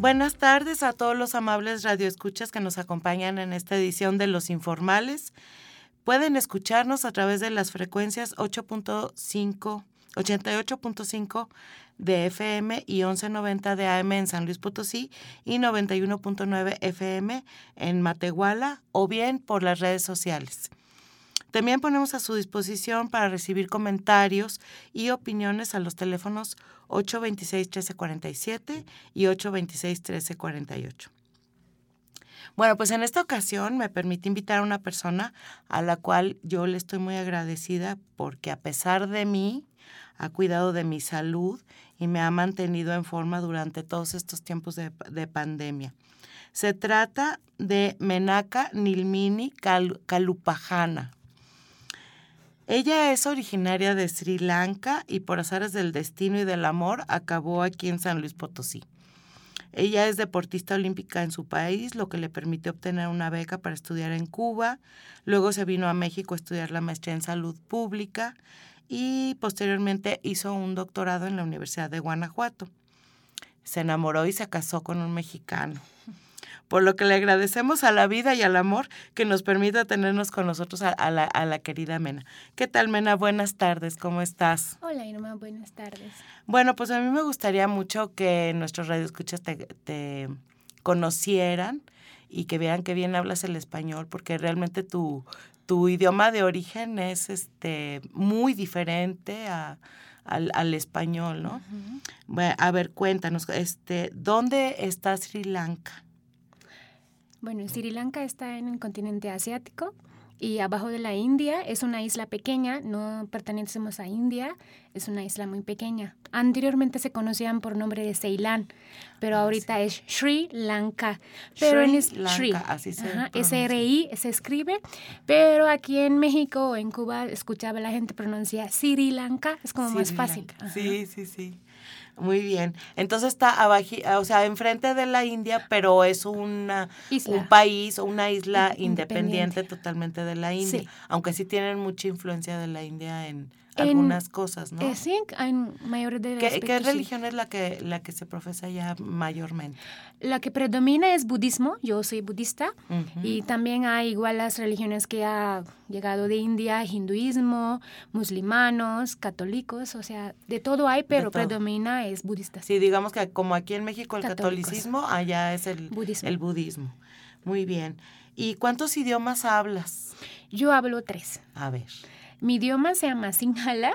Buenas tardes a todos los amables radioescuchas que nos acompañan en esta edición de Los Informales. Pueden escucharnos a través de las frecuencias 8.5, 88.5 de FM y 11.90 de AM en San Luis Potosí y 91.9 FM en Matehuala o bien por las redes sociales. También ponemos a su disposición para recibir comentarios y opiniones a los teléfonos 826-1347 y 826-1348. Bueno, pues en esta ocasión me permite invitar a una persona a la cual yo le estoy muy agradecida porque a pesar de mí ha cuidado de mi salud y me ha mantenido en forma durante todos estos tiempos de, de pandemia. Se trata de Menaka Nilmini Kalupajana. Ella es originaria de Sri Lanka y por azares del destino y del amor acabó aquí en San Luis Potosí. Ella es deportista olímpica en su país, lo que le permite obtener una beca para estudiar en Cuba. Luego se vino a México a estudiar la maestría en salud pública y posteriormente hizo un doctorado en la Universidad de Guanajuato. Se enamoró y se casó con un mexicano por lo que le agradecemos a la vida y al amor que nos permita tenernos con nosotros a, la, querida Mena. ¿Qué tal, Mena? Buenas tardes, ¿cómo estás? Hola, Irma, buenas tardes. Bueno, pues a mí me gustaría mucho que nuestros radioescuchas te, te conocieran y que vean que bien hablas el español, porque realmente tu, tu idioma de origen es este muy diferente al, español, ¿no? a ver, cuéntanos, este, ¿dónde está Sri Lanka? Bueno, Sri Lanka está en el continente asiático y abajo de la India es una isla pequeña, no pertenecemos a India, es una isla muy pequeña. Anteriormente se conocían por nombre de Ceilán, pero ah, ahorita es Sri Lanka. Pero Sri en Lanka, así se S-R-I se escribe, pero aquí en México o en Cuba escuchaba la gente pronuncia Sri Lanka, es como más fácil. Sí, sí, sí. Muy bien. Entonces está abajo, o sea, enfrente de la India, pero es una, un país o una isla independiente, totalmente de la India. Aunque sí tienen mucha influencia de la India en, algunas cosas, ¿no? Eh, sí, en mayor de ¿Qué, ¿Qué religión es la que, la que se profesa ya mayormente? La que predomina es budismo, yo soy budista, y también hay igual las religiones que ha llegado de India, hinduismo, musulmanos, católicos, o sea, de todo hay, pero predomina es budista. Sí, digamos que como aquí en México el catolicismo, allá es el budismo. el budismo. Muy bien. ¿Y cuántos idiomas hablas? Yo hablo tres. A ver. Mi idioma se llama Sinhala,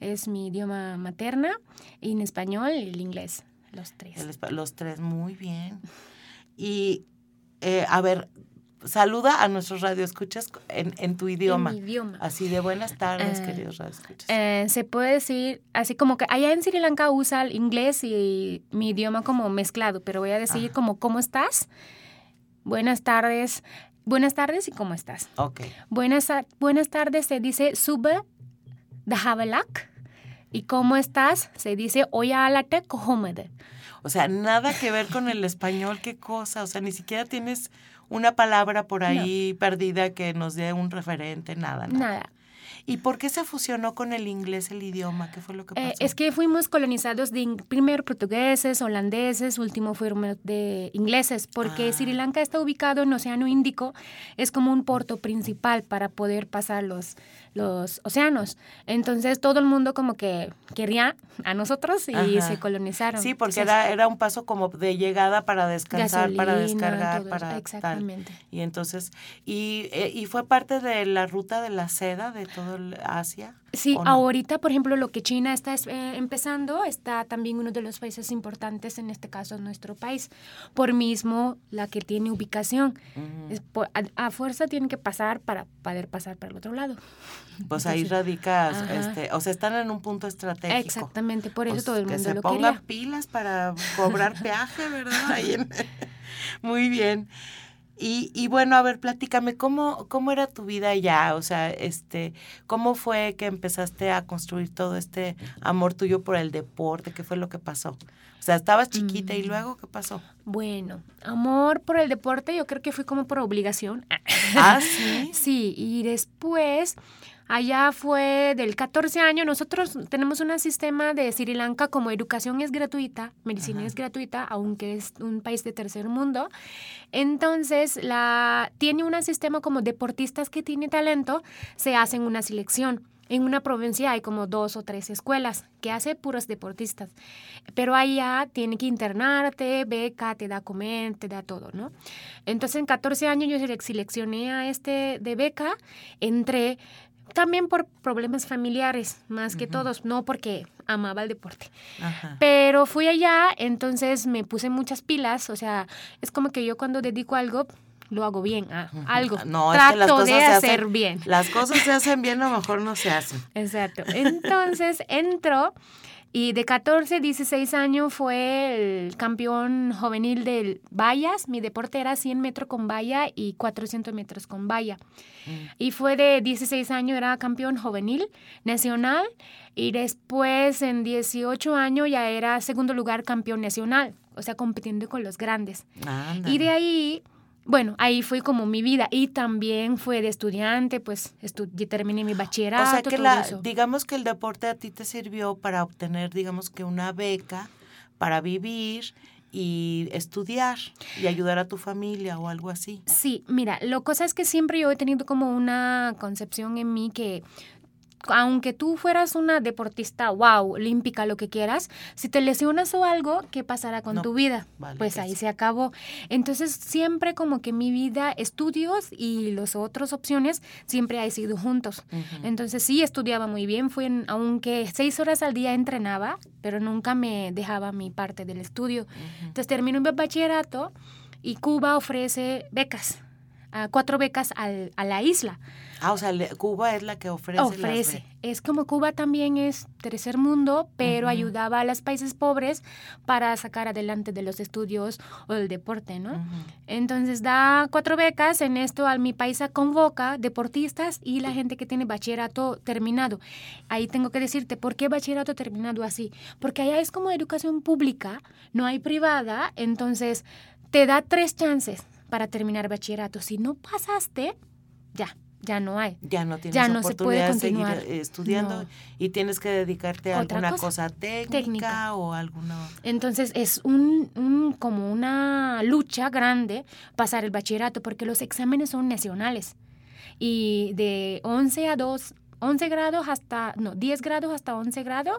es mi idioma materna, y en español el inglés, los tres. los tres, muy bien. Y, eh, a ver, saluda a nuestros radioescuchas en, en tu idioma. En mi idioma. Así de buenas tardes, uh, queridos radioescuchas. Eh, se puede decir, así como que allá en Sri Lanka usa el inglés y mi idioma como mezclado, pero voy a decir como, ¿cómo estás? Buenas tardes. Buenas tardes y cómo estás. Ok. Buenas, buenas tardes se dice sube dahavalak y cómo estás se dice oyalate kohomede. O sea, nada que ver con el español, qué cosa. O sea, ni siquiera tienes una palabra por ahí perdida que nos dé un referente, nada. Nada. nada. ¿Y por qué se fusionó con el inglés el idioma? ¿Qué fue lo que eh, pasó? es que fuimos colonizados de primero portugueses, holandeses, último fueron de ingleses, porque ah. Sri Lanka está ubicado en Océano Índico, es como un puerto principal para poder pasar los, los océanos. Entonces todo el mundo como que quería a nosotros y se colonizaron. Sí, porque era, era un paso como de llegada para descansar, para descargar, para Exactamente. Y entonces, y, eh, y fue parte de la ruta de la seda de todo Asia? Sí, ahorita, por ejemplo, lo que China está eh, empezando, está también uno de los países importantes, en este caso nuestro país, por mismo la que tiene ubicación. a, fuerza tienen que pasar para poder pasar para el otro lado. Pues ahí radicas, este, o sea, están en un punto estratégico. Exactamente, por eso pues todo el mundo que se pongan pilas para cobrar peaje, ¿verdad? Muy bien. Y, y, bueno, a ver, platícame, ¿cómo, ¿cómo era tu vida allá? O sea, este, ¿cómo fue que empezaste a construir todo este amor tuyo por el deporte? ¿Qué fue lo que pasó? O sea, estabas chiquita y mm. luego, ¿qué pasó? Bueno, amor por el deporte, yo creo que fue como por obligación. Ah, sí. sí, y después Allá fue del 14 años. Nosotros tenemos un sistema de Sri Lanka como educación es gratuita, medicina es gratuita, aunque es un país de tercer mundo. Entonces, la, tiene un sistema como deportistas que tienen talento, se hacen una selección. En una provincia hay como dos o tres escuelas que hace puros deportistas. Pero allá tiene que internarte, beca, te da comer, te da todo, ¿no? Entonces en 14 años yo seleccioné a este de beca, entré, también por problemas familiares, más que todos, no porque amaba el deporte. Pero fui allá, entonces me puse muchas pilas, o sea, es como que yo cuando dedico algo, lo hago bien, a algo. No, Trato es que las cosas de se hacer hacen, bien. Las cosas se hacen bien, a lo mejor no se hacen. Exacto. Entonces entro y de 14, 16 años fue el campeón juvenil del vallas. Mi deporte era 100 metros con valla y 400 metros con valla. Mm. Y fue de 16 años, era campeón juvenil nacional. Y después, en 18 años, ya era segundo lugar campeón nacional. O sea, compitiendo con los grandes. Y de ahí bueno, ahí fue como mi vida y también fue de estudiante, pues terminé mi bachillerato. O sea que la, digamos que el deporte a ti te sirvió para obtener, digamos que una beca para vivir y estudiar y ayudar a tu familia o algo así. Sí, mira, lo cosa es que siempre yo he tenido como una concepción en mí que aunque tú fueras una deportista, wow, olímpica, lo que quieras, si te lesionas o algo, ¿qué pasará con tu vida? pues ahí se acabó. Entonces, siempre como que mi vida, estudios y las otras opciones, siempre ha sido juntos. Entonces, sí, estudiaba muy bien, fui aunque seis horas al día entrenaba, pero nunca me dejaba mi parte del estudio. Entonces, termino mi bachillerato y Cuba ofrece becas, cuatro becas al, a la isla. Ah, o sea, Cuba es la que ofrece. Ofrece. es como Cuba también es tercer mundo, pero ayudaba a los países pobres para sacar adelante de los estudios o el deporte, ¿no? Entonces da cuatro becas, en esto al mi país convoca deportistas y la gente que tiene bachillerato terminado. Ahí tengo que decirte, ¿por qué bachillerato terminado así? Porque allá es como educación pública, no hay privada, entonces te da tres chances para terminar bachillerato. Si no pasaste, ya, ya no hay. Ya no tienes ya oportunidad de seguir estudiando y tienes que dedicarte a alguna cosa, técnica, o alguna... Entonces es un, como una lucha grande pasar el bachillerato porque los exámenes son nacionales. Y de 11 a 2, 11 grados hasta, no, 10 grados hasta 11 grados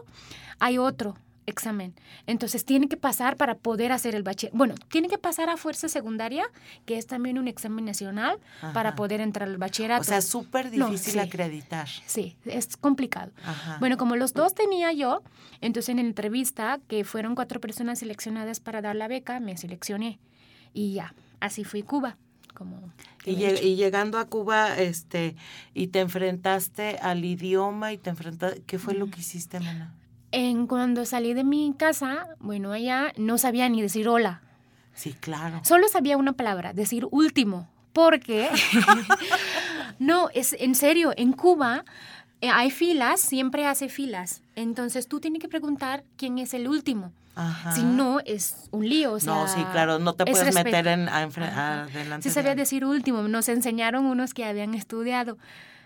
hay otro examen. Entonces tiene que pasar para poder hacer el bachillerato. Bueno, tiene que pasar a fuerza secundaria, que es también un examen nacional, para poder entrar al bachillerato. O sea, súper difícil acreditar. Sí, es complicado. Bueno, como los dos tenía yo, entonces en la entrevista, que fueron cuatro personas seleccionadas para dar la beca, me seleccioné. Y ya, así fui a Cuba. Como y, y, llegando a Cuba, este, y te enfrentaste al idioma y te enfrentaste, ¿qué fue lo que hiciste, Mana? En, cuando salí de mi casa, bueno, allá no sabía ni decir hola. Sí, claro. Solo sabía una palabra, decir último, porque, no, es en serio, en Cuba eh, hay filas, siempre hace filas. Entonces tú tienes que preguntar quién es el último. Si no, es un lío. no, sí, claro, no te puedes meter en, a, adelante. Sí sabía decir último, nos enseñaron unos que habían estudiado.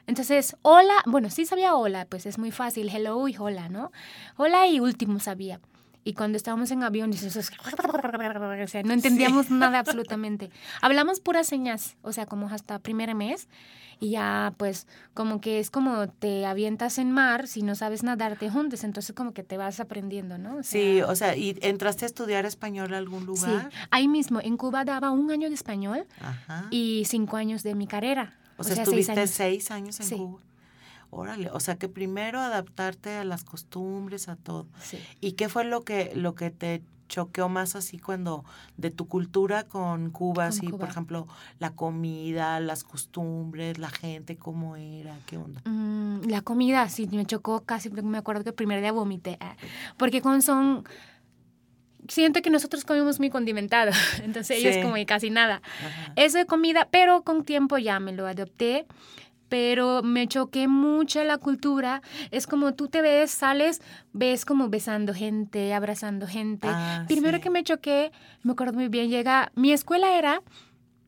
Entonces, hola, bueno, sí sabía hola, pues es muy fácil, hello y hola, ¿no? Hola y último sabía. Y cuando estábamos en avión, o sea, no entendíamos nada absolutamente. Hablamos puras señas, o sea, como hasta primer mes. Y ya, pues, como que es como te avientas en mar, si no sabes nadar, te juntes, entonces como que te vas aprendiendo, ¿no? sí, o sea, ¿y entraste a estudiar español a algún lugar? Sí, ahí mismo, en Cuba daba un año de español y cinco años de mi carrera. O, sea, estuviste seis años, en Cuba. Órale, o sea que primero adaptarte a las costumbres, a todo. Sí. ¿Y qué fue lo que, lo que te choqueó más así cuando de tu cultura con Cuba, así, por ejemplo, la comida, las costumbres, la gente, cómo era, qué onda? Mm, la comida, sí, me chocó casi, me acuerdo que el primer día vomité, ah, porque con son siento que nosotros comemos muy condimentado, entonces ellos como casi nada. Eso de comida, pero con tiempo ya me lo adopté pero me choqué mucho la cultura. Es como tú te ves, sales, ves como besando gente, abrazando gente. Ah, Primero que me choqué, me acuerdo muy bien, llega, mi escuela era,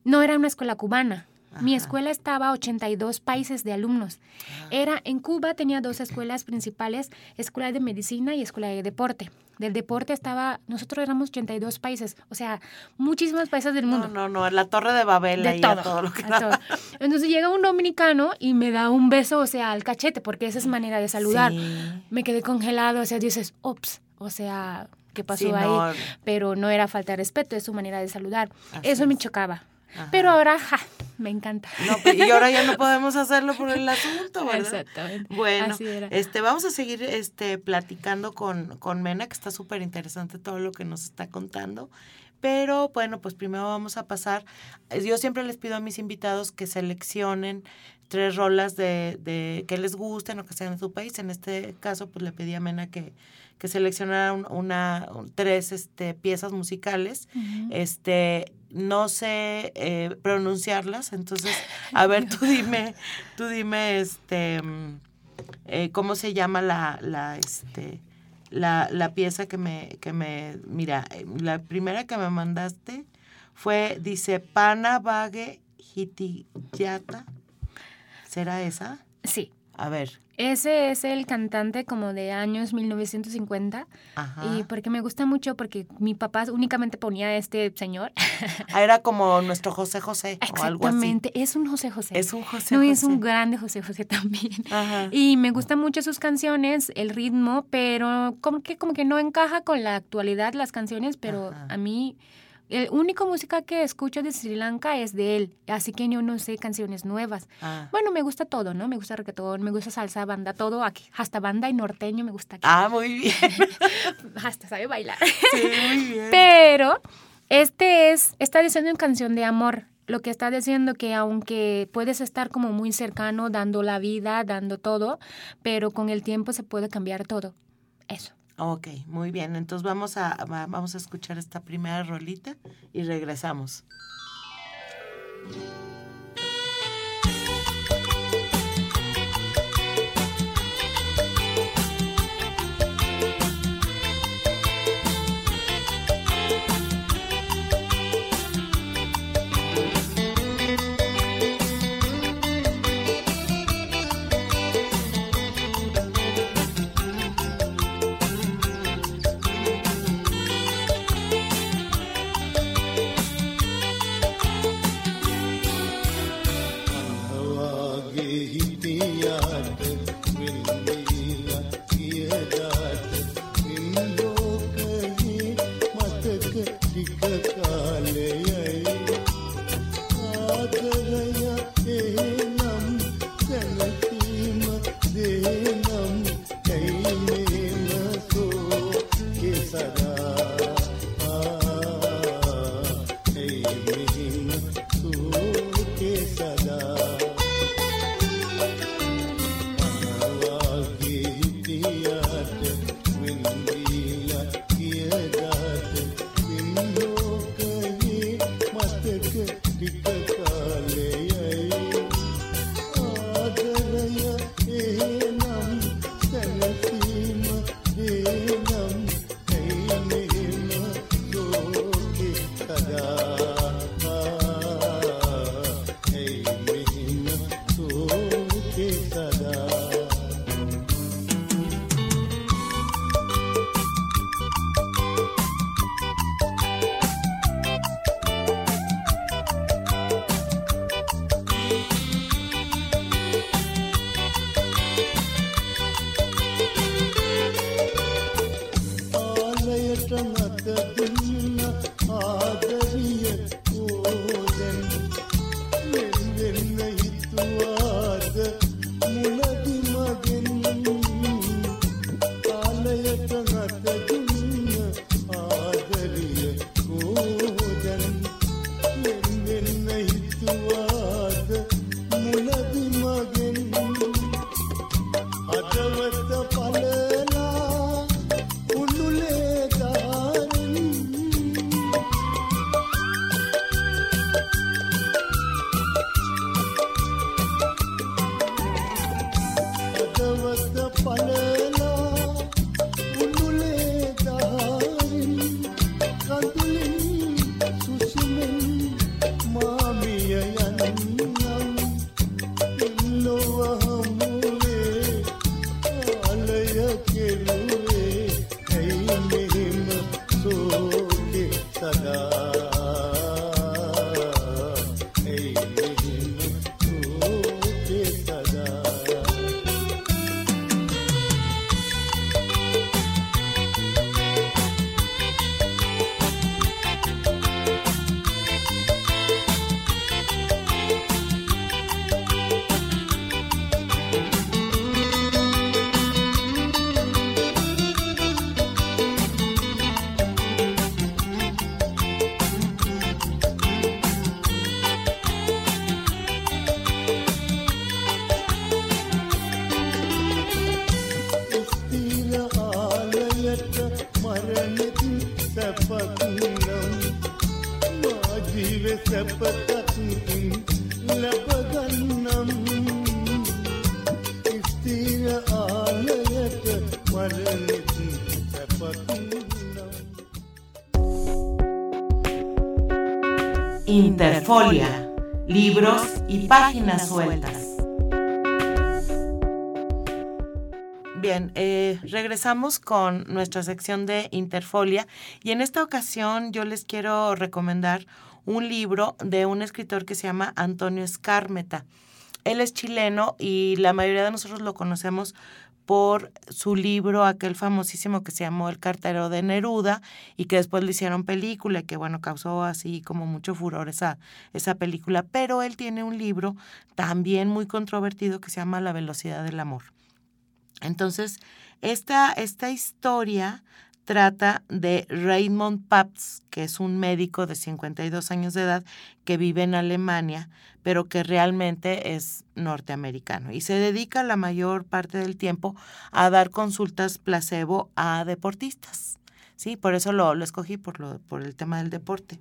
no era una escuela cubana, mi escuela estaba a 82 países de alumnos. Ah. Era en Cuba tenía dos escuelas principales, escuela de medicina y escuela de deporte. Del deporte estaba, nosotros éramos 82 países, o sea, muchísimos países del mundo. No, no, no, la Torre de Babel de todo, lo que Entonces llega un dominicano y me da un beso, o sea, al cachete, porque esa es manera de saludar. Me quedé congelado, o sea, dices, ops, o sea, ¿qué pasó ahí? Pero no era falta de respeto, es su manera de saludar. Eso me chocaba. Pero ahora, ja, me encanta. Pues, y ahora ya no podemos hacerlo por el asunto, ¿verdad? Exactamente. Bueno, este, vamos a seguir este, platicando con, con Mena, que está súper interesante todo lo que nos está contando. Pero bueno, pues primero vamos a pasar. Yo siempre les pido a mis invitados que seleccionen tres rolas de, de que les gusten o que sean de su país. En este caso, pues le pedí a Mena que, que seleccionara una, tres este, piezas musicales. Este, no sé eh, pronunciarlas, entonces, a ver, tú dime, tú dime, este, mm, eh, cómo se llama la, la, este, la, la pieza que me, que me, mira, eh, la primera que me mandaste fue, dice, Pana Vague Hitiyata. ¿Será esa? Sí. A ver. Ese es el cantante como de años 1950. Y porque me gusta mucho porque mi papá únicamente ponía este señor. Ah, era como nuestro José José o algo así. Exactamente, es un José José. Es un José no, es un grande José José también. Y me gustan mucho sus canciones, el ritmo, pero como que, como que no encaja con la actualidad las canciones, pero a mí el único música que escucho de Sri Lanka es de él, así que yo no sé canciones nuevas. Ah. Bueno, me gusta todo, ¿no? Me gusta reggaetón, me gusta salsa, banda, todo aquí. Hasta banda y norteño me gusta aquí. Ah, muy bien. Hasta sabe bailar. Sí, muy bien. Pero este es, está diciendo una canción de amor. Lo que está diciendo que aunque puedes estar como muy cercano, dando la vida, dando todo, pero con el tiempo se puede cambiar todo. Eso. Ok, muy bien. Entonces vamos a, vamos a escuchar esta primera rolita y regresamos. Interfolia, libros y páginas sueltas. Bien, eh, regresamos con nuestra sección de Interfolia y en esta ocasión yo les quiero recomendar un libro de un escritor que se llama Antonio Escármeta. Él es chileno y la mayoría de nosotros lo conocemos por su libro, aquel famosísimo que se llamó El cartero de Neruda y que después le hicieron película y que bueno, causó así como mucho furor esa, esa película. Pero él tiene un libro también muy controvertido que se llama La velocidad del amor. Entonces, esta, esta historia trata de Raymond Pabst, que es un médico de 52 años de edad que vive en Alemania, pero que realmente es norteamericano y se dedica la mayor parte del tiempo a dar consultas placebo a deportistas. Sí, por eso lo, lo escogí por, lo, por el tema del deporte.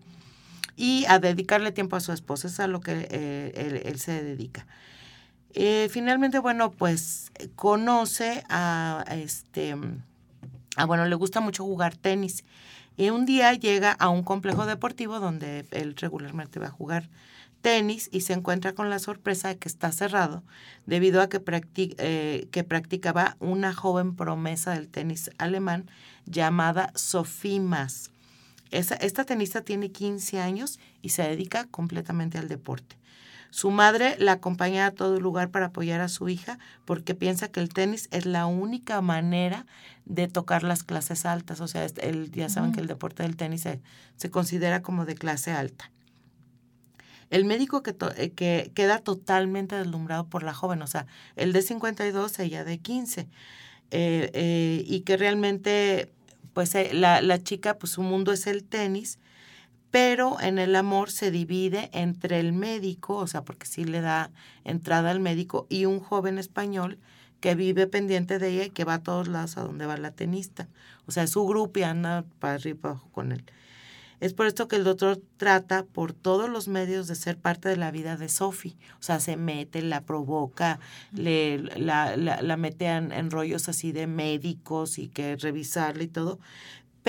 Y a dedicarle tiempo a su esposa, es a lo que eh, él, se dedica. Eh, finalmente, bueno, pues conoce a este Ah, bueno, le gusta mucho jugar tenis. Y un día llega a un complejo deportivo donde él regularmente va a jugar tenis y se encuentra con la sorpresa de que está cerrado debido a que, eh, que practicaba una joven promesa del tenis alemán llamada Sophie Mas. esta tenista tiene 15 años y se dedica completamente al deporte. Su madre la acompaña a todo lugar para apoyar a su hija porque piensa que el tenis es la única manera de tocar las clases altas. O sea, el, ya saben que el deporte del tenis se, considera como de clase alta. El médico que, eh, que, queda totalmente deslumbrado por la joven, o sea, el de 52, ella de 15, eh, eh, y que realmente, pues la, la chica, pues su mundo es el tenis, pero en el amor se divide entre el médico, o sea, porque sí le da entrada al médico, y un joven español que vive pendiente de ella y que va a todos lados a donde va la tenista. O sea, su grupo y anda para arriba y abajo con él. Es por esto que el doctor trata por todos los medios de ser parte de la vida de Sophie. O sea, se mete, la provoca, le, la, la, la mete en, en, rollos así de médicos y que revisarle y todo.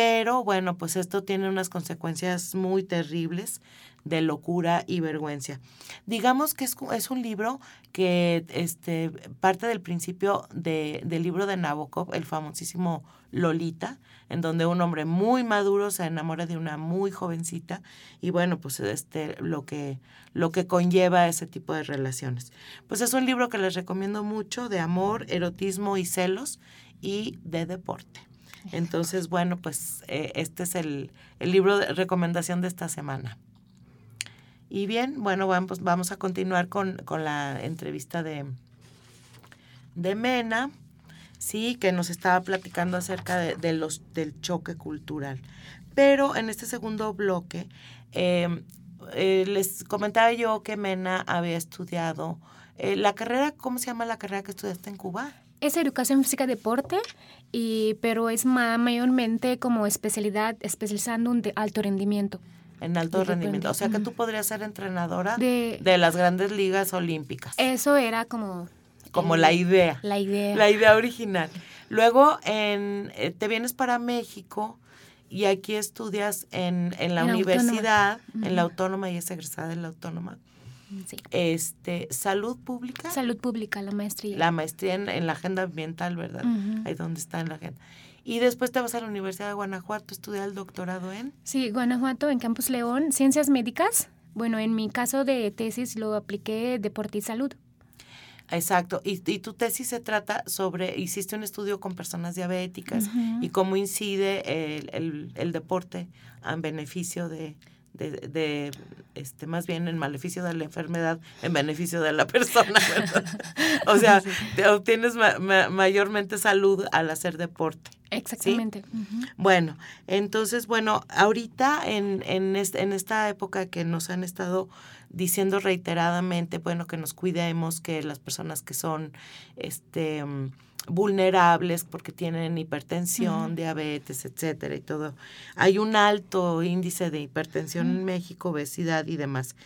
Pero bueno, pues esto tiene unas consecuencias muy terribles de locura y vergüenza. Digamos que es, un libro que este, parte del principio de, del libro de Nabokov, el famosísimo Lolita, en donde un hombre muy maduro se enamora de una muy jovencita y bueno, pues este, lo, que, lo que conlleva ese tipo de relaciones. Pues es un libro que les recomiendo mucho de amor, erotismo y celos y de deporte. Entonces, bueno, pues eh, este es el, libro de recomendación de esta semana. Y bien, bueno, vamos, vamos a continuar con, la entrevista de, de Mena, sí, que nos estaba platicando acerca de, los, del choque cultural. Pero en este segundo bloque, em, eh, les comentaba yo que Mena había estudiado eh, la carrera, ¿cómo se llama la carrera que estudiaste en Cuba? Es educación física deporte, y, pero es mayormente como especialidad, especializando en alto rendimiento. En alto rendimiento. O sea que tú podrías ser entrenadora de, las grandes ligas olímpicas. Eso era como... Como la idea. La idea. La idea original. Luego en, eh, te vienes para México y aquí estudias en, en la universidad, en la autónoma y es egresada de la autónoma. Este, salud pública. Salud pública, la maestría. La maestría en, la agenda ambiental, ¿verdad? Ahí donde está en la agenda. Y después te vas a la Universidad de Guanajuato estudiar el doctorado en. Sí, Guanajuato, en Campus León, Ciencias Médicas. Bueno, en mi caso de tesis lo apliqué deporte y salud. Exacto. Y, y, tu tesis se trata sobre, hiciste un estudio con personas diabéticas y cómo incide el, el, el, deporte en beneficio de, de, este, más bien en maleficio de la enfermedad, en beneficio de la persona. o sea, obtienes mayormente salud al hacer deporte. Exactamente. Bueno, entonces, bueno, ahorita en, en, en esta época que nos han estado diciendo reiteradamente, bueno, que nos cuidemos, que las personas que son este mm, vulnerables porque tienen hipertensión, diabetes, etcétera y todo. Hay un alto índice de hipertensión en México, obesidad y demás.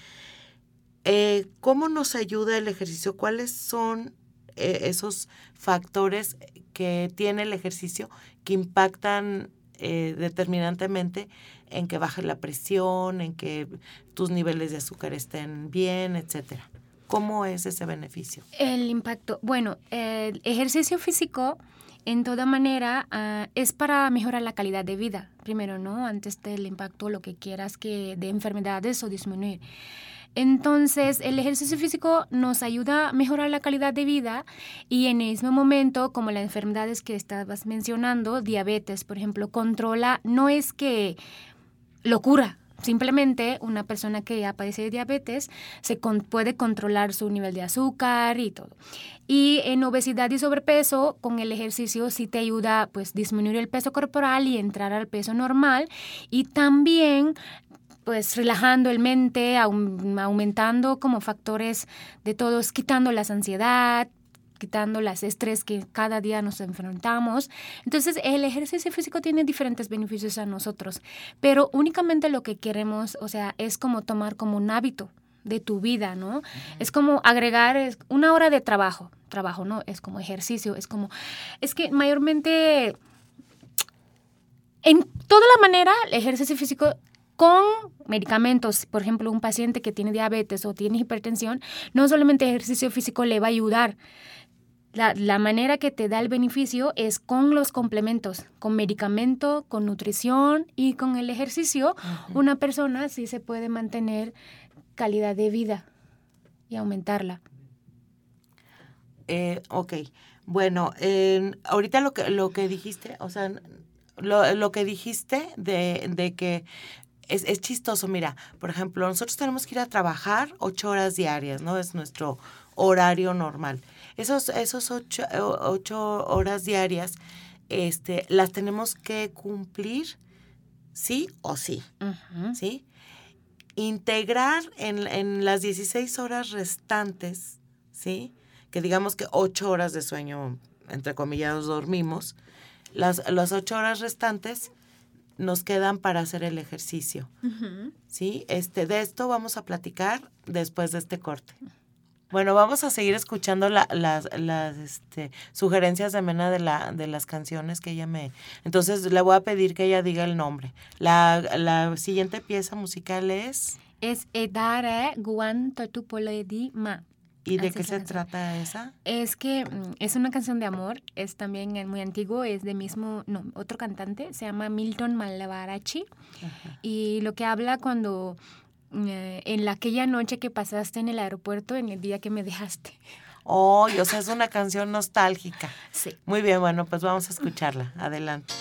Eh, ¿Cómo nos ayuda el ejercicio? ¿Cuáles son eh, esos factores que tiene el ejercicio que impactan eh, determinantemente en que baje la presión, en que tus niveles de azúcar estén bien, etcétera? ¿Cómo es ese beneficio? El impacto, bueno, el ejercicio físico en toda manera ah, es para mejorar la calidad de vida, primero, ¿no? Antes del impacto, lo que quieras que de enfermedades o disminuir. Entonces, el ejercicio físico nos ayuda a mejorar la calidad de vida y en el mismo momento, como las enfermedades que estabas mencionando, diabetes, por ejemplo, controla, no es que lo cura, Simplemente una persona que ya padece de diabetes se puede controlar su nivel de azúcar y todo. Y en obesidad y sobrepeso, con el ejercicio sí te ayuda pues disminuir el peso corporal y entrar al peso normal. Y también pues relajando el mente, aumentando como factores de todos, quitando la ansiedad, quitando las estrés que cada día nos enfrentamos. Entonces, el ejercicio físico tiene diferentes beneficios a nosotros, pero únicamente lo que queremos, o sea, es como tomar como un hábito de tu vida, ¿no? Es como agregar una hora de trabajo, trabajo, ¿no? Es como ejercicio, es como, es que mayormente, en toda la manera, el ejercicio físico con medicamentos, por ejemplo, un paciente que tiene diabetes o tiene hipertensión, no solamente ejercicio físico le va a ayudar, la, manera que te da el beneficio es con los complementos, con medicamento, con nutrición y con el ejercicio. Una persona sí se puede mantener calidad de vida y aumentarla. Eh, ok, bueno, ahorita lo que, lo que dijiste, o sea, lo, que dijiste de, de que es, es, chistoso, mira, por ejemplo, nosotros tenemos que ir a trabajar ocho horas diarias, ¿no? Es nuestro horario normal. Esos, esos ocho, ocho horas diarias este, las tenemos que cumplir sí o sí, ¿sí? Integrar en, en, las 16 horas restantes, ¿sí? Que digamos que ocho horas de sueño, entre comillas, dormimos, las, las ocho horas restantes nos quedan para hacer el ejercicio, ¿sí? Este, de esto vamos a platicar después de este corte. Bueno, vamos a seguir escuchando las, las este, sugerencias de Mena de, la, de las canciones que ella me... Entonces le voy a pedir que ella diga el nombre. La, la siguiente pieza musical es... Es Edare Guan Di Ma. ¿Y de qué se trata esa? Es que mm, es una canción de amor, es también muy antiguo, es de mismo, no, otro cantante, se llama Milton Malvarachi. Y lo que habla cuando eh, en aquella noche que pasaste en el aeropuerto, en el día que me dejaste. Oh, o sea, es una canción nostálgica. Sí. Muy bien, bueno, pues vamos a escucharla. Adelante.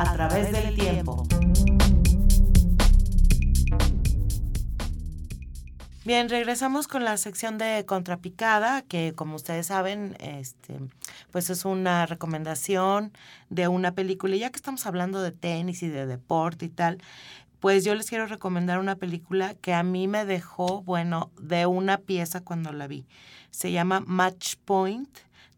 A través del tiempo. Bien, regresamos con la sección de Contrapicada, que como ustedes saben, este, pues es una recomendación de una película. Y ya que estamos hablando de tenis y de deporte y tal, pues yo les quiero recomendar una película que a mí me dejó, bueno, de una pieza cuando la vi. Se llama Match Point,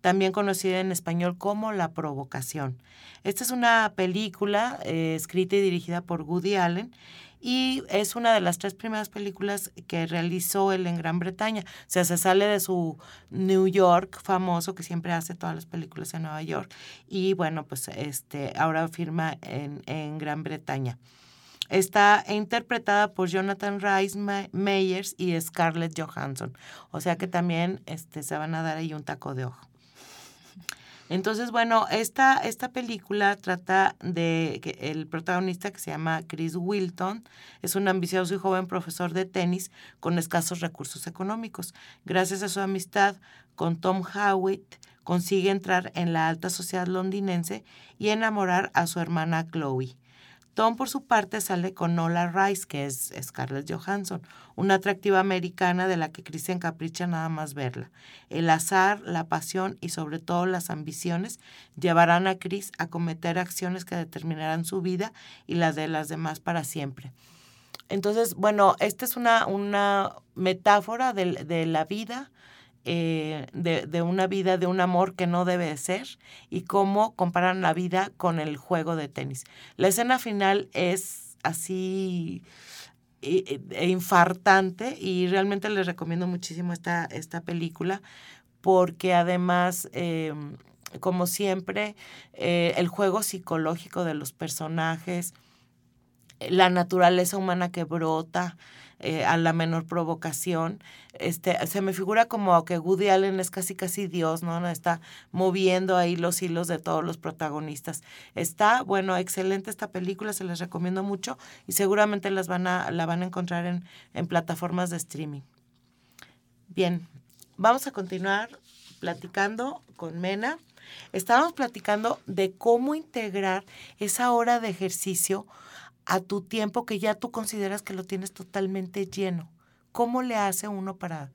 también conocida en español como La Provocación. Esta es una película eh, escrita y dirigida por Woody Allen y es una de las tres primeras películas que realizó él en Gran Bretaña. O sea, se sale de su New York famoso, que siempre hace todas las películas en Nueva York, y bueno, pues este, ahora firma en, en Gran Bretaña. Está interpretada por Jonathan Rice Meyers y Scarlett Johansson. O sea que también este, se van a dar ahí un taco de ojo. Entonces, bueno, esta, esta película trata de que el protagonista que se llama Chris Wilton es un ambicioso y joven profesor de tenis con escasos recursos económicos. Gracias a su amistad con Tom Howitt, consigue entrar en la alta sociedad londinense y enamorar a su hermana Chloe. Tom, por su parte, sale con Nola Rice, que es Scarlett Johansson, una atractiva americana de la que Chris se encapricha nada más verla. El azar, la pasión y sobre todo las ambiciones llevarán a Chris a cometer acciones que determinarán su vida y la de las demás para siempre. Entonces, bueno, esta es una, una metáfora de, de la vida, eh, de, de, una vida, de un amor que no debe ser y cómo comparan la vida con el juego de tenis. La escena final es así e, e infartante y realmente les recomiendo muchísimo esta, esta película porque además, eh, como siempre, eh, el juego psicológico de los personajes, la naturaleza humana que brota, eh, a la menor provocación. Este, se me figura como que Woody Allen es casi casi Dios, ¿no? Está moviendo ahí los hilos de todos los protagonistas. Está, bueno, excelente esta película, se les recomiendo mucho y seguramente las van a, la van a encontrar en, en plataformas de streaming. Bien, vamos a continuar platicando con Mena. Estábamos platicando de cómo integrar esa hora de ejercicio a tu tiempo que ya tú consideras que lo tienes totalmente lleno. ¿Cómo le hace uno para,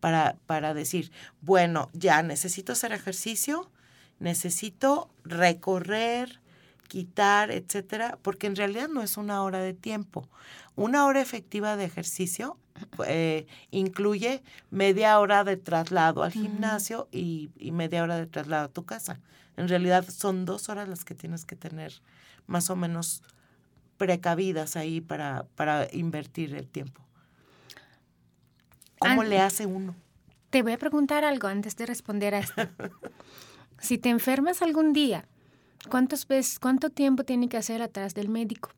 para, para decir, bueno, ya necesito hacer ejercicio, necesito recorrer, quitar, etcétera? Porque en realidad no es una hora de tiempo. Una hora efectiva de ejercicio eh, incluye media hora de traslado al gimnasio y, y media hora de traslado a tu casa. En realidad son dos horas las que tienes que tener más o menos precavidas ahí para, para invertir el tiempo. ¿Cómo le hace uno? Te voy a preguntar algo antes de responder a esto. si te enfermas algún día, ¿cuántos veces, ¿cuánto tiempo tiene que hacer atrás del médico?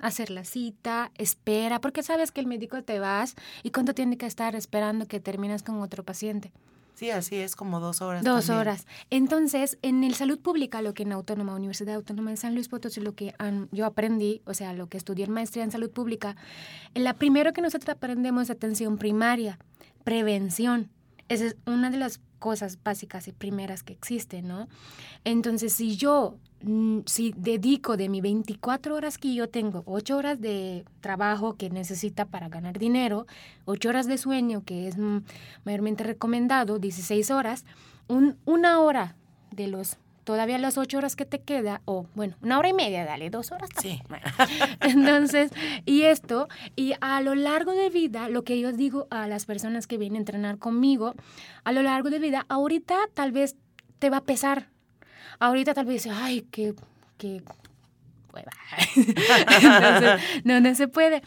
Hacer la cita, espera, porque sabes que el médico te vas y cuánto tiene que estar esperando que terminas con otro paciente. Sí, así es, como dos horas. Dos horas. Entonces, en el salud pública, lo que en Autónoma, Universidad Autónoma de San Luis Potosí, lo que yo aprendí, o sea, lo que estudié en maestría en salud pública, la primero que nosotros aprendemos es atención primaria, prevención. Esa es una de las cosas básicas y primeras que existen, ¿no? Entonces, si yo Mm, si dedico de mis 24 horas que yo tengo, 8 horas de trabajo que necesita para ganar dinero, 8 horas de sueño que es mm, mayormente recomendado, 16 horas, un, una hora de los todavía las ocho horas que te queda, o bueno, una hora y media, dale, dos horas. Sí. Entonces, y esto, y a lo largo de vida, lo que yo digo a las personas que vienen a entrenar conmigo, a lo largo de vida, ahorita tal vez te va a pesar Ahorita tal vez ay, qué, qué no, no se puede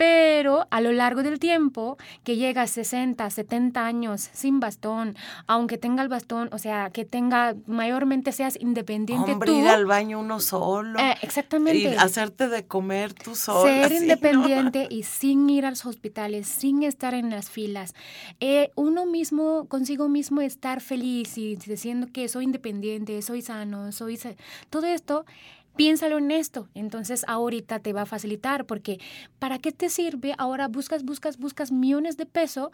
pero a lo largo del tiempo que llega a 60, 70 años sin bastón, aunque tenga el bastón, o sea, que tenga, mayormente seas independiente Hombre, ir al baño uno solo. Eh, exactamente. hacerte de comer tú solo. Ser independiente y sin ir a los hospitales, sin estar en las filas. Eh, uno mismo, consigo mismo estar feliz y diciendo que soy independiente, soy sano, soy... Todo esto piénsalo en esto. Entonces ahorita te va a facilitar porque ¿para qué te sirve? Ahora buscas, buscas, buscas millones de pesos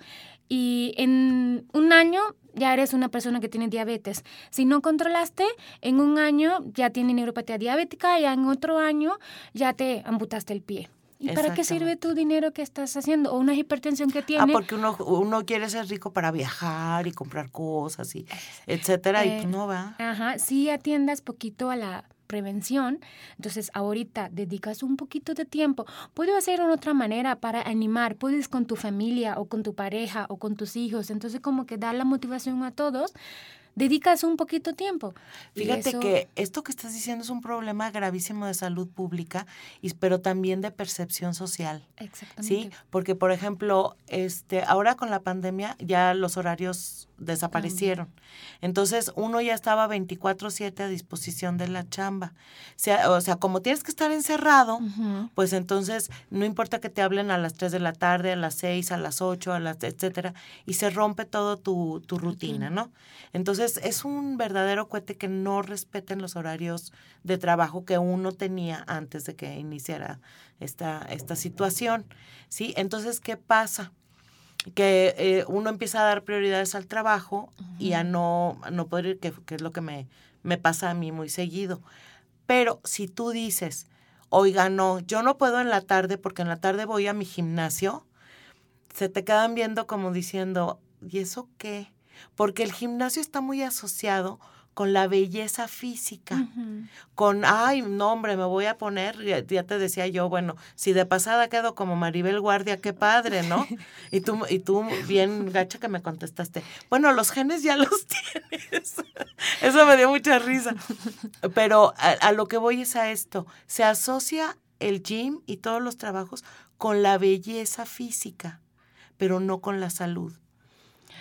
y en un año ya eres una persona que tiene diabetes. Si no controlaste, en un año ya tiene neuropatía diabética y en otro año ya te amputaste el pie. ¿Y para qué sirve tu dinero que estás haciendo? O una hipertensión que tiene. Ah, porque uno, uno quiere ser rico para viajar y comprar cosas y etcétera, y pues eh, no va. Ajá, sí atiendas poquito a la prevención, entonces ahorita dedicas un poquito de tiempo. Puedo hacer en otra manera para animar, puedes con tu familia o con tu pareja o con tus hijos, entonces como que dar la motivación a todos dedicas un poquito tiempo. Fíjate que esto que estás diciendo es un problema gravísimo de salud pública, y, pero también de percepción social. Exactamente. Sí, porque por ejemplo, este, ahora con la pandemia ya los horarios desaparecieron. Entonces, uno ya estaba 24/7 a disposición de la chamba. O sea, o sea como tienes que estar encerrado, pues entonces no importa que te hablen a las 3 de la tarde, a las 6, a las 8, a las etcétera, y se rompe todo tu, tu rutina, ¿no? Entonces, es un verdadero cohete que no respeten los horarios de trabajo que uno tenía antes de que iniciara esta, esta situación, ¿sí? Entonces, ¿qué pasa? Que eh, uno empieza a dar prioridades al trabajo y a no, no poder ir, que, es lo que me, me pasa a mí muy seguido. Pero si tú dices, oiga, no, yo no puedo en la tarde porque en la tarde voy a mi gimnasio, se te quedan viendo como diciendo, ¿y eso qué? Porque el gimnasio está muy asociado con la belleza física, con, ay, no, hombre, me voy a poner, ya, te decía yo, bueno, si de pasada quedo como Maribel Guardia, qué padre, ¿no? Y tú, y tú bien gacha que me contestaste, bueno, los genes ya los tienes. Eso me dio mucha risa. Pero a, a lo que voy es a esto, se asocia el gym y todos los trabajos con la belleza física, pero no con la salud.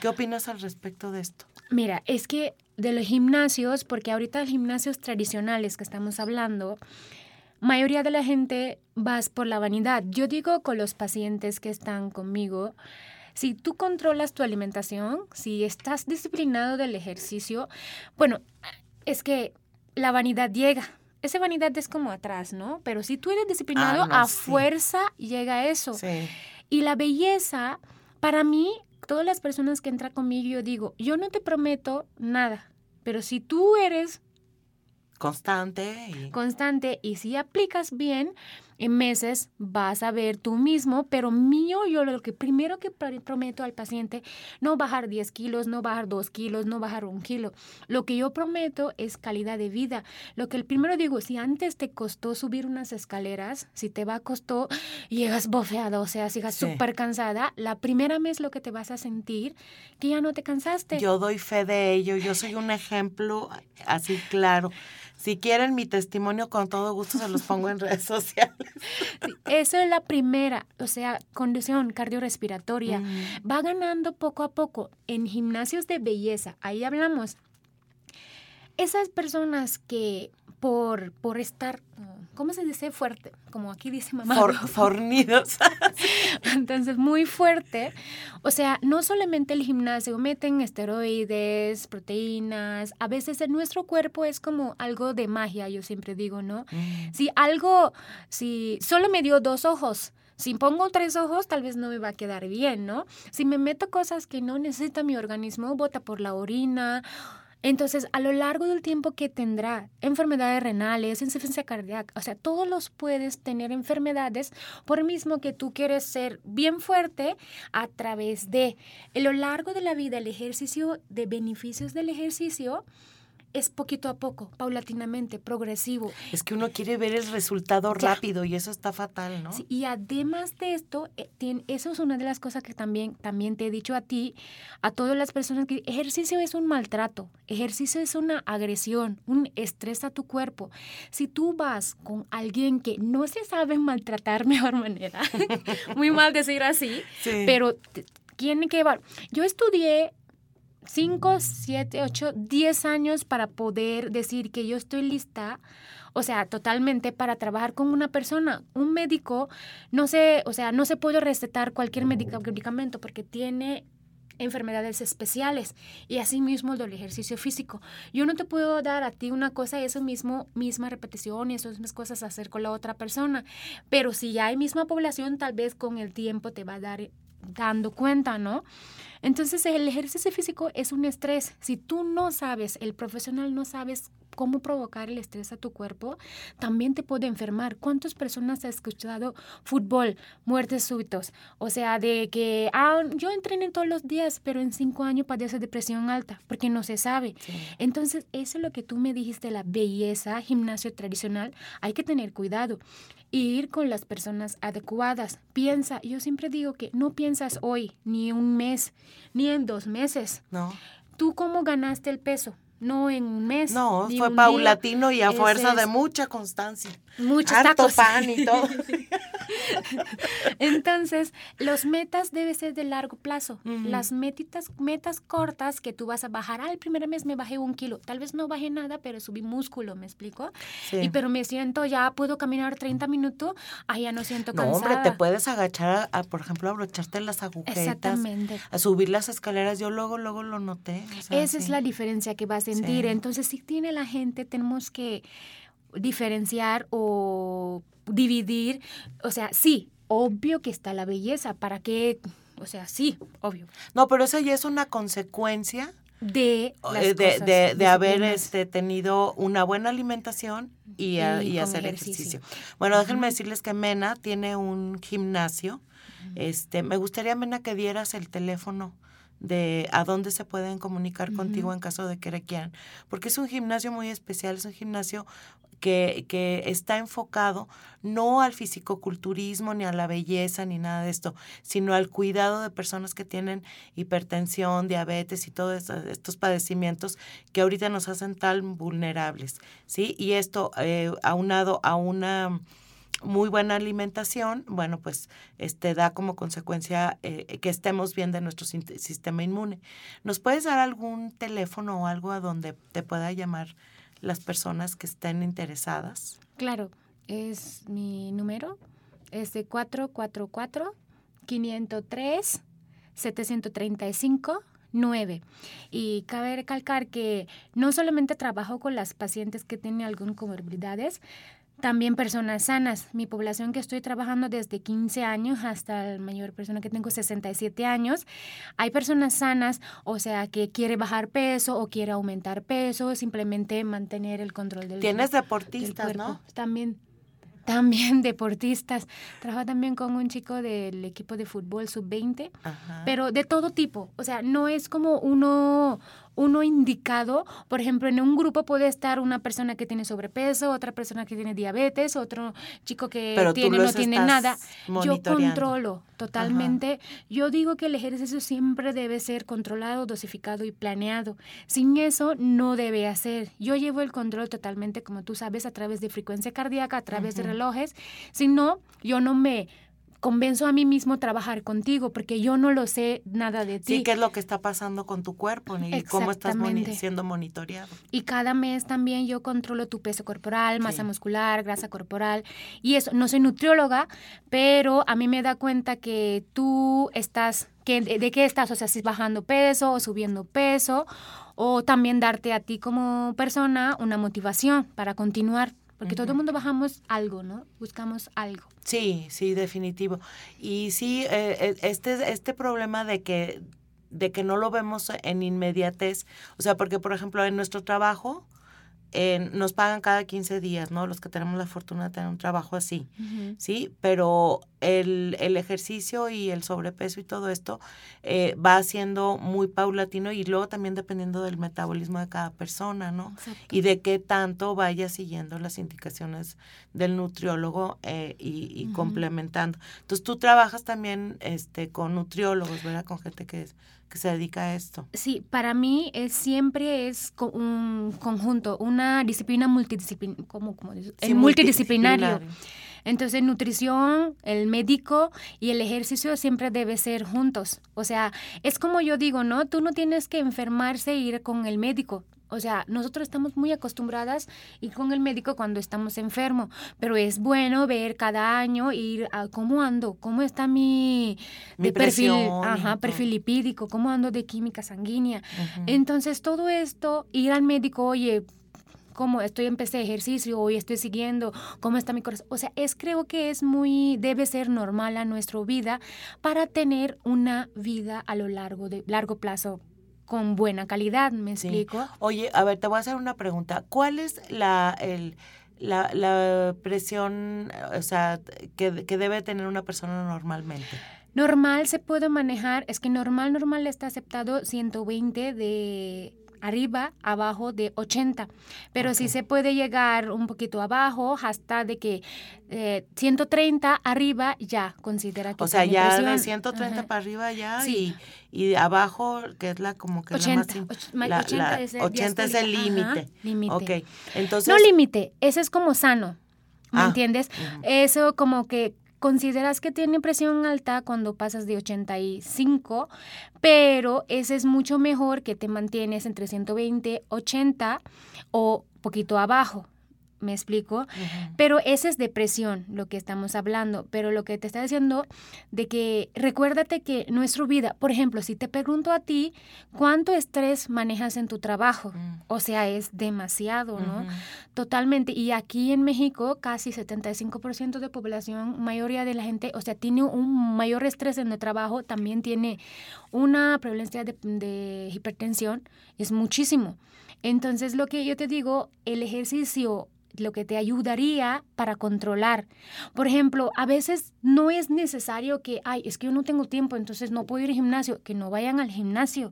¿Qué opinas al respecto de esto? Mira, es que de los gimnasios, porque ahorita los gimnasios tradicionales que estamos hablando, mayoría de la gente vas por la vanidad. Yo digo con los pacientes que están conmigo, si tú controlas tu alimentación, si estás disciplinado del ejercicio, bueno, es que la vanidad llega. Esa vanidad es como atrás, ¿no? Pero si tú eres disciplinado, ah, a fuerza llega eso. Sí. Y la belleza, para mí, todas las personas que entran conmigo, yo digo, yo no te prometo nada, pero si tú eres constante y... constante y si aplicas bien, en meses vas a ver tú mismo, pero mío, yo lo que primero que prometo al paciente, no bajar 10 kilos, no bajar 2 kilos, no bajar un kilo. Lo que yo prometo es calidad de vida. Lo que el primero digo, si antes te costó subir unas escaleras, si te va a costó, llegas bofeado, o sea, si llegas súper cansada, la primera vez lo que te vas a sentir, que ya no te cansaste. Yo doy fe de ello, yo soy un ejemplo así claro. Si quieren mi testimonio, con todo gusto se los pongo en redes sociales. eso es la primera, o sea, condición cardiorrespiratoria. Va ganando poco a poco en gimnasios de belleza. Ahí hablamos. Esas personas que por, por estar ¿cómo se dice? Fuerte, como aquí dice mamá. fornidos. Entonces, muy fuerte. O sea, no solamente el gimnasio, meten esteroides, proteínas. A veces en nuestro cuerpo es como algo de magia, yo siempre digo, ¿no? Mm. Si algo, si solo me dio dos ojos, si pongo tres ojos, tal vez no me va a quedar bien, ¿no? Si me meto cosas que no necesita mi organismo, bota por la orina entonces, a lo largo del tiempo que tendrá enfermedades renales, insuficiencia cardíaca, o sea, todos los puedes tener enfermedades por mismo que tú quieres ser bien fuerte a través de, a lo largo de la vida, el ejercicio, de beneficios del ejercicio, es poquito a poco, paulatinamente, progresivo. Es que uno quiere ver el resultado rápido y eso está fatal, ¿no? Sí, y además de esto, eh, eso es una de las cosas que también, también te he dicho a ti, a todas las personas, que ejercicio es un maltrato, ejercicio es una agresión, un estrés a tu cuerpo. Si tú vas con alguien que no se sabe maltratar mejor manera, muy mal decir así, pero tiene que llevar. Yo estudié 5, 7, 8, 10 años para poder decir que yo estoy lista, o sea, totalmente para trabajar con una persona. Un médico no se, o sea, no se puede recetar cualquier medicamento porque tiene enfermedades especiales y así mismo del ejercicio físico. Yo no te puedo dar a ti una cosa y eso mismo, misma repetición y esas mismas cosas hacer con la otra persona, pero si ya hay misma población, tal vez con el tiempo te va a dar dando cuenta, ¿no? Entonces el ejercicio físico es un estrés. Si tú no sabes, el profesional no sabes cómo provocar el estrés a tu cuerpo, también te puede enfermar. ¿Cuántas personas han escuchado fútbol, muertes súbitos? O sea, de que ah, yo entrené todos los días, pero en cinco años padece depresión alta, porque no se sabe. Entonces, eso es lo que tú me dijiste, la belleza, gimnasio tradicional, hay que tener cuidado. Ir con las personas adecuadas. Piensa, yo siempre digo que no piensas hoy, ni un mes, ni en dos meses. No. ¿Tú cómo ganaste el peso? No en un mes. No, fue paulatino y a fuerza de mucha constancia. Muchos Harto pan y todo. Entonces, los metas deben ser de largo plazo. Las metitas, metas cortas que tú vas a bajar. Ah, el primer mes me bajé un kilo. Tal vez no bajé nada, pero subí músculo, ¿me explico? Sí. Y pero me siento, ya puedo caminar 30 minutos, ah, ya no siento cansada. No, hombre, te puedes agachar, a, por ejemplo, a abrocharte las agujetas. Exactamente. A subir las escaleras. Yo luego, luego lo noté. Esa es la diferencia que va a sentir. Entonces, si tiene la gente, tenemos que diferenciar o dividir, o sea, sí, obvio que está la belleza, ¿para qué? O sea, sí, obvio. No, pero eso ya es una consecuencia de, eh, de, de, haber este, tenido una buena alimentación y, hacer ejercicio. Bueno, déjenme decirles que Mena tiene un gimnasio. Este, me gustaría, Mena, que dieras el teléfono de a dónde se pueden comunicar contigo en caso de que requieran. Porque es un gimnasio muy especial, es un gimnasio que, que, está enfocado no al fisicoculturismo, ni a la belleza, ni nada de esto, sino al cuidado de personas que tienen hipertensión, diabetes y todos estos padecimientos que ahorita nos hacen tan vulnerables. ¿sí? Y esto eh, aunado a una muy buena alimentación, bueno, pues este da como consecuencia eh, que estemos bien de nuestro sistema inmune. ¿Nos puedes dar algún teléfono o algo a donde te pueda llamar las personas que estén interesadas? Claro, es mi número, es de 444 503 735 9. Y cabe recalcar que no solamente trabajo con las pacientes que tienen algunas comorbilidades, también personas sanas. Mi población que estoy trabajando desde 15 años hasta la mayor persona que tengo 67 años. Hay personas sanas, o sea, que quiere bajar peso o quiere aumentar peso, simplemente mantener el control del Tienes deportistas, ¿no? También también deportistas. Trabajo también con un chico del equipo de fútbol sub-20, pero de todo tipo. O sea, no es como uno, uno indicado, por ejemplo, en un grupo puede estar una persona que tiene sobrepeso, otra persona que tiene diabetes, otro chico que tiene no tiene nada. Yo controlo totalmente. Yo digo que el ejercicio siempre debe ser controlado, dosificado y planeado. Sin eso no debe hacer. Yo llevo el control totalmente, como tú sabes, a través de frecuencia cardíaca, a través de relojes. Si no, yo no me convenzo a mí mismo trabajar contigo porque yo no lo sé nada de ti. Sí, qué es lo que está pasando con tu cuerpo y cómo estás siendo monitoreado. Y cada mes también yo controlo tu peso corporal, masa muscular, grasa corporal y eso. No soy nutrióloga, pero a mí me da cuenta que tú estás, que, de, qué estás, o sea, si bajando peso o subiendo peso o también darte a ti como persona una motivación para continuar porque todo el mundo bajamos algo, ¿no? Buscamos algo. Sí, sí, definitivo. Y sí, eh, eh, este, este problema de que, de que no lo vemos en inmediatez, o sea, porque por ejemplo en nuestro trabajo, nos pagan cada 15 días, ¿no? Los que tenemos la fortuna de tener un trabajo así, ¿sí? Pero el, el, ejercicio y el sobrepeso y todo esto eh, va siendo muy paulatino y luego también dependiendo del metabolismo de cada persona, ¿no? Y de qué tanto vaya siguiendo las indicaciones del nutriólogo eh, y, complementando. Entonces tú trabajas también este, con nutriólogos, ¿verdad? Con gente que es que se dedica a esto. Sí, para mí es, siempre es un conjunto, una disciplina multidisciplinaria, como, multidisciplinario. Entonces, nutrición, el médico y el ejercicio siempre debe ser juntos. O sea, es como yo digo, ¿no? Tú no tienes que enfermarse e ir con el médico. O sea, nosotros estamos muy acostumbradas ir con el médico cuando estamos enfermos, pero es bueno ver cada año ir a cómo ando, cómo está mi, Mi de perfil, ajá, perfil lipídico, cómo ando de química sanguínea. Entonces, todo esto, ir al médico, oye, cómo estoy empecé ejercicio, hoy estoy siguiendo, cómo está mi corazón. O sea, es creo que es muy debe ser normal a nuestra vida para tener una vida a lo largo de largo plazo con buena calidad, ¿me Sí. explico? Oye, a ver, te voy a hacer una pregunta. ¿Cuál es la, el, la, la presión, o sea, que, que debe tener una persona normalmente? Normal se puede manejar, es que normal, normal está aceptado 120 de arriba, abajo de 80, pero sí Ok. se puede llegar un poquito abajo hasta de que eh, 130 arriba ya considera que O sea, ya de presión. 130 Ajá. para arriba ya Sí. y, y de abajo, que es la como que la más 80, sim- och- ma- la- 80 la- es el 80 es el límite. límite. Ok, entonces... No límite, ese es como sano, ¿me Ah, entiendes? ujú. Eso como que consideras que tiene presión alta cuando pasas de 85, pero ese es mucho mejor que te mantienes entre 120, 80 o poquito abajo. ¿Me explico? Pero ese es depresión, lo que estamos hablando. Pero lo que te está diciendo de que recuérdate que nuestra vida, por ejemplo, si te pregunto a ti, ¿cuánto estrés manejas en tu trabajo? Mm. O sea, es demasiado, ¿no? Totalmente. Y aquí en México, casi 75% de población, mayoría de la gente, o sea, tiene un mayor estrés en el trabajo, también tiene una prevalencia de, de hipertensión, es muchísimo. Entonces, lo que yo te digo, el ejercicio lo que te ayudaría para controlar. Por ejemplo, a veces no es necesario que, ay, es que yo no tengo tiempo, entonces no puedo ir al gimnasio, que no vayan al gimnasio.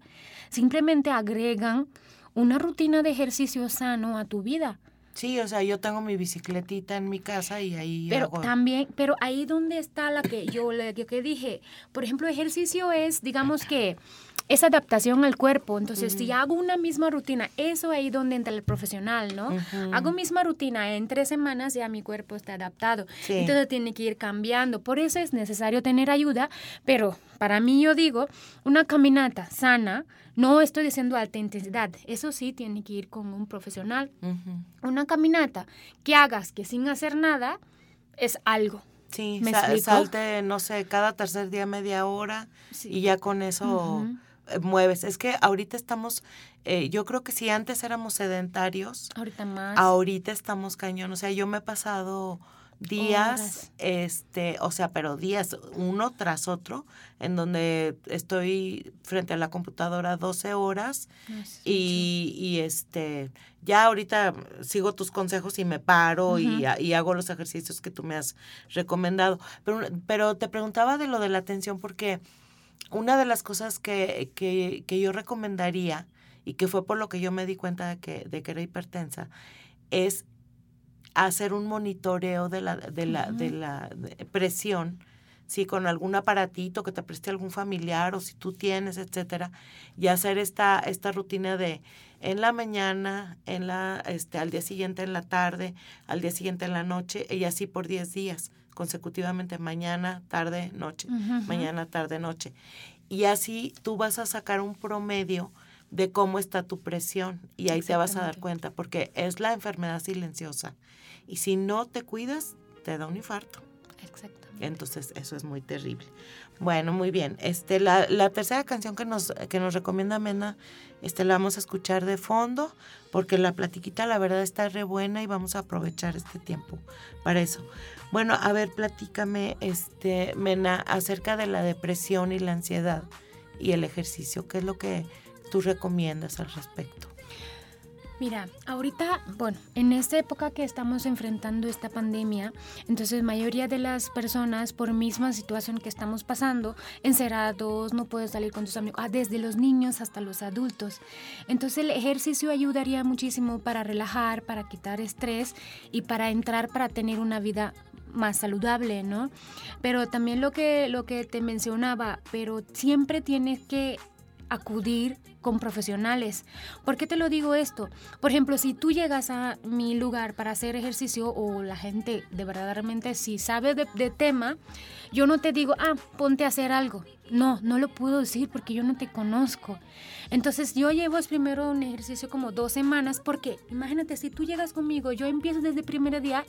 Simplemente agregan una rutina de ejercicio sano a tu vida. Sí, o sea, yo tengo mi bicicletita en mi casa y ahí Pero hago... también, pero ahí donde está la que yo le que dije, por ejemplo, ejercicio es, digamos que es adaptación al cuerpo. Entonces, si hago una misma rutina, eso ahí donde entra el profesional, ¿no? Hago misma rutina en tres semanas ya mi cuerpo está adaptado. Sí. Entonces tiene que ir cambiando. Por eso es necesario tener ayuda, pero para mí yo digo, una caminata sana, no estoy diciendo alta intensidad, eso sí tiene que ir con un profesional. Una caminata que hagas que sin hacer nada es algo. Sí, ¿Me sa- explico? salte, no sé, cada tercer día media hora Sí. y ya con eso eh, mueves. Es que ahorita estamos, eh, yo creo que si antes éramos sedentarios, Ahorita más. ahorita estamos cañón. O sea, yo me he pasado días, este, o sea, pero días uno tras otro, en donde estoy frente a la computadora 12 horas y, y, este, ya ahorita sigo tus consejos y me paro y hago los ejercicios que tú me has recomendado. Pero, pero te preguntaba de lo de la atención porque una de las cosas que, que, que yo recomendaría y que fue por lo que yo me di cuenta de que, de que era hipertensa, es hacer un monitoreo de la, de la, de la presión, sí, con algún aparatito que te preste algún familiar o si tú tienes, etcétera, y hacer esta, esta rutina de en la mañana, en la, este, al día siguiente en la tarde, al día siguiente en la noche, y así por 10 días consecutivamente, mañana, tarde, noche, mañana, tarde, noche. Y así tú vas a sacar un promedio de cómo está tu presión y ahí te vas a dar cuenta, porque es la enfermedad silenciosa. Y si no te cuidas, te da un infarto. Exactamente. Entonces, eso es muy terrible. Bueno, muy bien. Este, la, la tercera canción que nos, que nos recomienda Mena, este, la vamos a escuchar de fondo, porque la platiquita, la verdad, está re buena y vamos a aprovechar este tiempo para eso. Bueno, a ver, platícame, este, Mena, acerca de la depresión y la ansiedad y el ejercicio. ¿Qué es lo que tú recomiendas al respecto? Mira, ahorita, bueno, en esta época que estamos enfrentando esta pandemia, entonces mayoría de las personas por misma situación que estamos pasando, encerrados, no puedes salir con tus amigos, ah, desde los niños hasta los adultos. Entonces el ejercicio ayudaría muchísimo para relajar, para quitar estrés y para entrar para tener una vida más saludable, ¿no? Pero también lo que lo que te mencionaba, pero siempre tienes que acudir con profesionales. ¿Por qué te lo digo esto? Por ejemplo, si tú llegas a mi lugar para hacer ejercicio o la gente de verdaderamente si sabe de, de tema, yo no te digo, ah, ponte a hacer algo. No, no lo puedo decir porque yo no te conozco. Entonces yo llevo primero un ejercicio como dos semanas porque imagínate, si tú llegas conmigo, yo empiezo desde el primer día,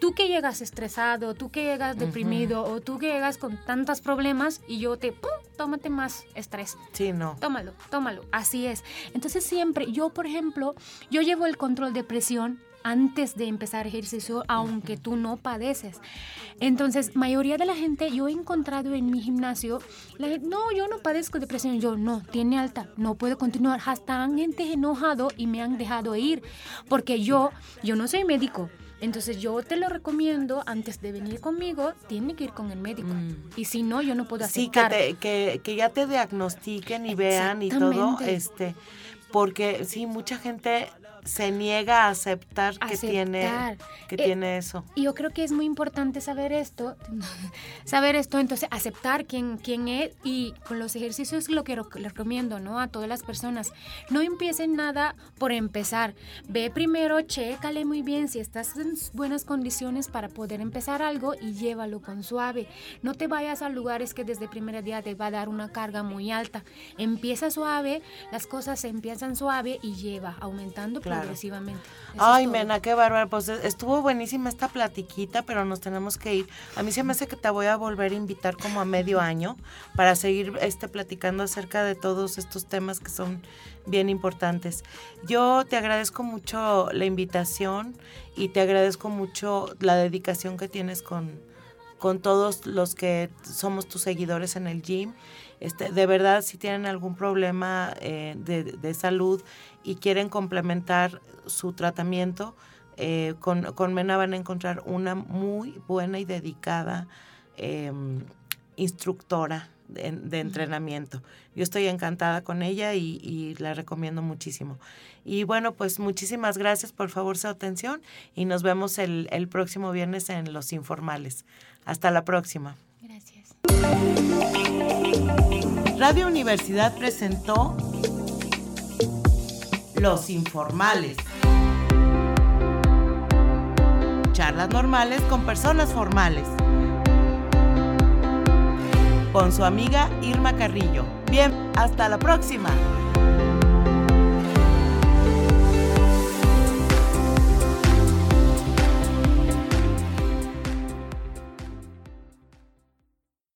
tú que llegas estresado, tú que llegas deprimido o tú que llegas con tantos problemas y yo te, ¡pum!, tómate más estrés. Sí, no. Tómalo, tómalo. Así es. Entonces siempre, yo por ejemplo, yo llevo el control de presión antes de empezar ejercicio, aunque tú no padeces. Entonces, mayoría de la gente, yo he encontrado en mi gimnasio, no, yo no padezco depresión, yo no, tiene alta, no puedo continuar. Hasta han gente enojado y me han dejado ir, porque yo, yo no soy médico. Entonces yo te lo recomiendo, antes de venir conmigo, tiene que ir con el médico. Mm. Y si no, yo no puedo aceptar. Sí, que, que, ya te diagnostiquen y vean y todo, este, porque sí, mucha gente se niega a aceptar, que tiene que eh, tiene eso. Y yo creo que es muy importante saber esto, saber esto, entonces aceptar quién, quién es y con los ejercicios lo que recomiendo, ¿no? A todas las personas. No empiecen nada por empezar. Ve primero, chécale muy bien si estás en buenas condiciones para poder empezar algo y llévalo con suave. No te vayas a lugares que desde el primer día te va a dar una carga muy alta. Empieza suave, las cosas se empiezan suave y lleva aumentando progresivamente. Ay, Mena, qué bárbaro. Pues e, estuvo buenísima esta platiquita, pero nos tenemos que ir. A mí se me hace que te voy a volver a invitar como a medio año para seguir este, platicando acerca de todos estos temas que son bien importantes. Yo te agradezco mucho la invitación y te agradezco mucho la dedicación que tienes con, con todos los que somos tus seguidores en el gym. Este, de verdad, si tienen algún problema eh, de, de, salud y quieren complementar su tratamiento, eh, con, con, Mena van a encontrar una muy buena y dedicada em, instructora de, entrenamiento. Yo estoy encantada con ella y, la recomiendo muchísimo. Y bueno, pues muchísimas gracias por favor su atención y nos vemos el, el próximo viernes en Los Informales. Hasta la próxima. Radio Universidad presentó Los Informales. Charlas normales con personas formales. Con su amiga Irma Carrillo. Bien, hasta la próxima.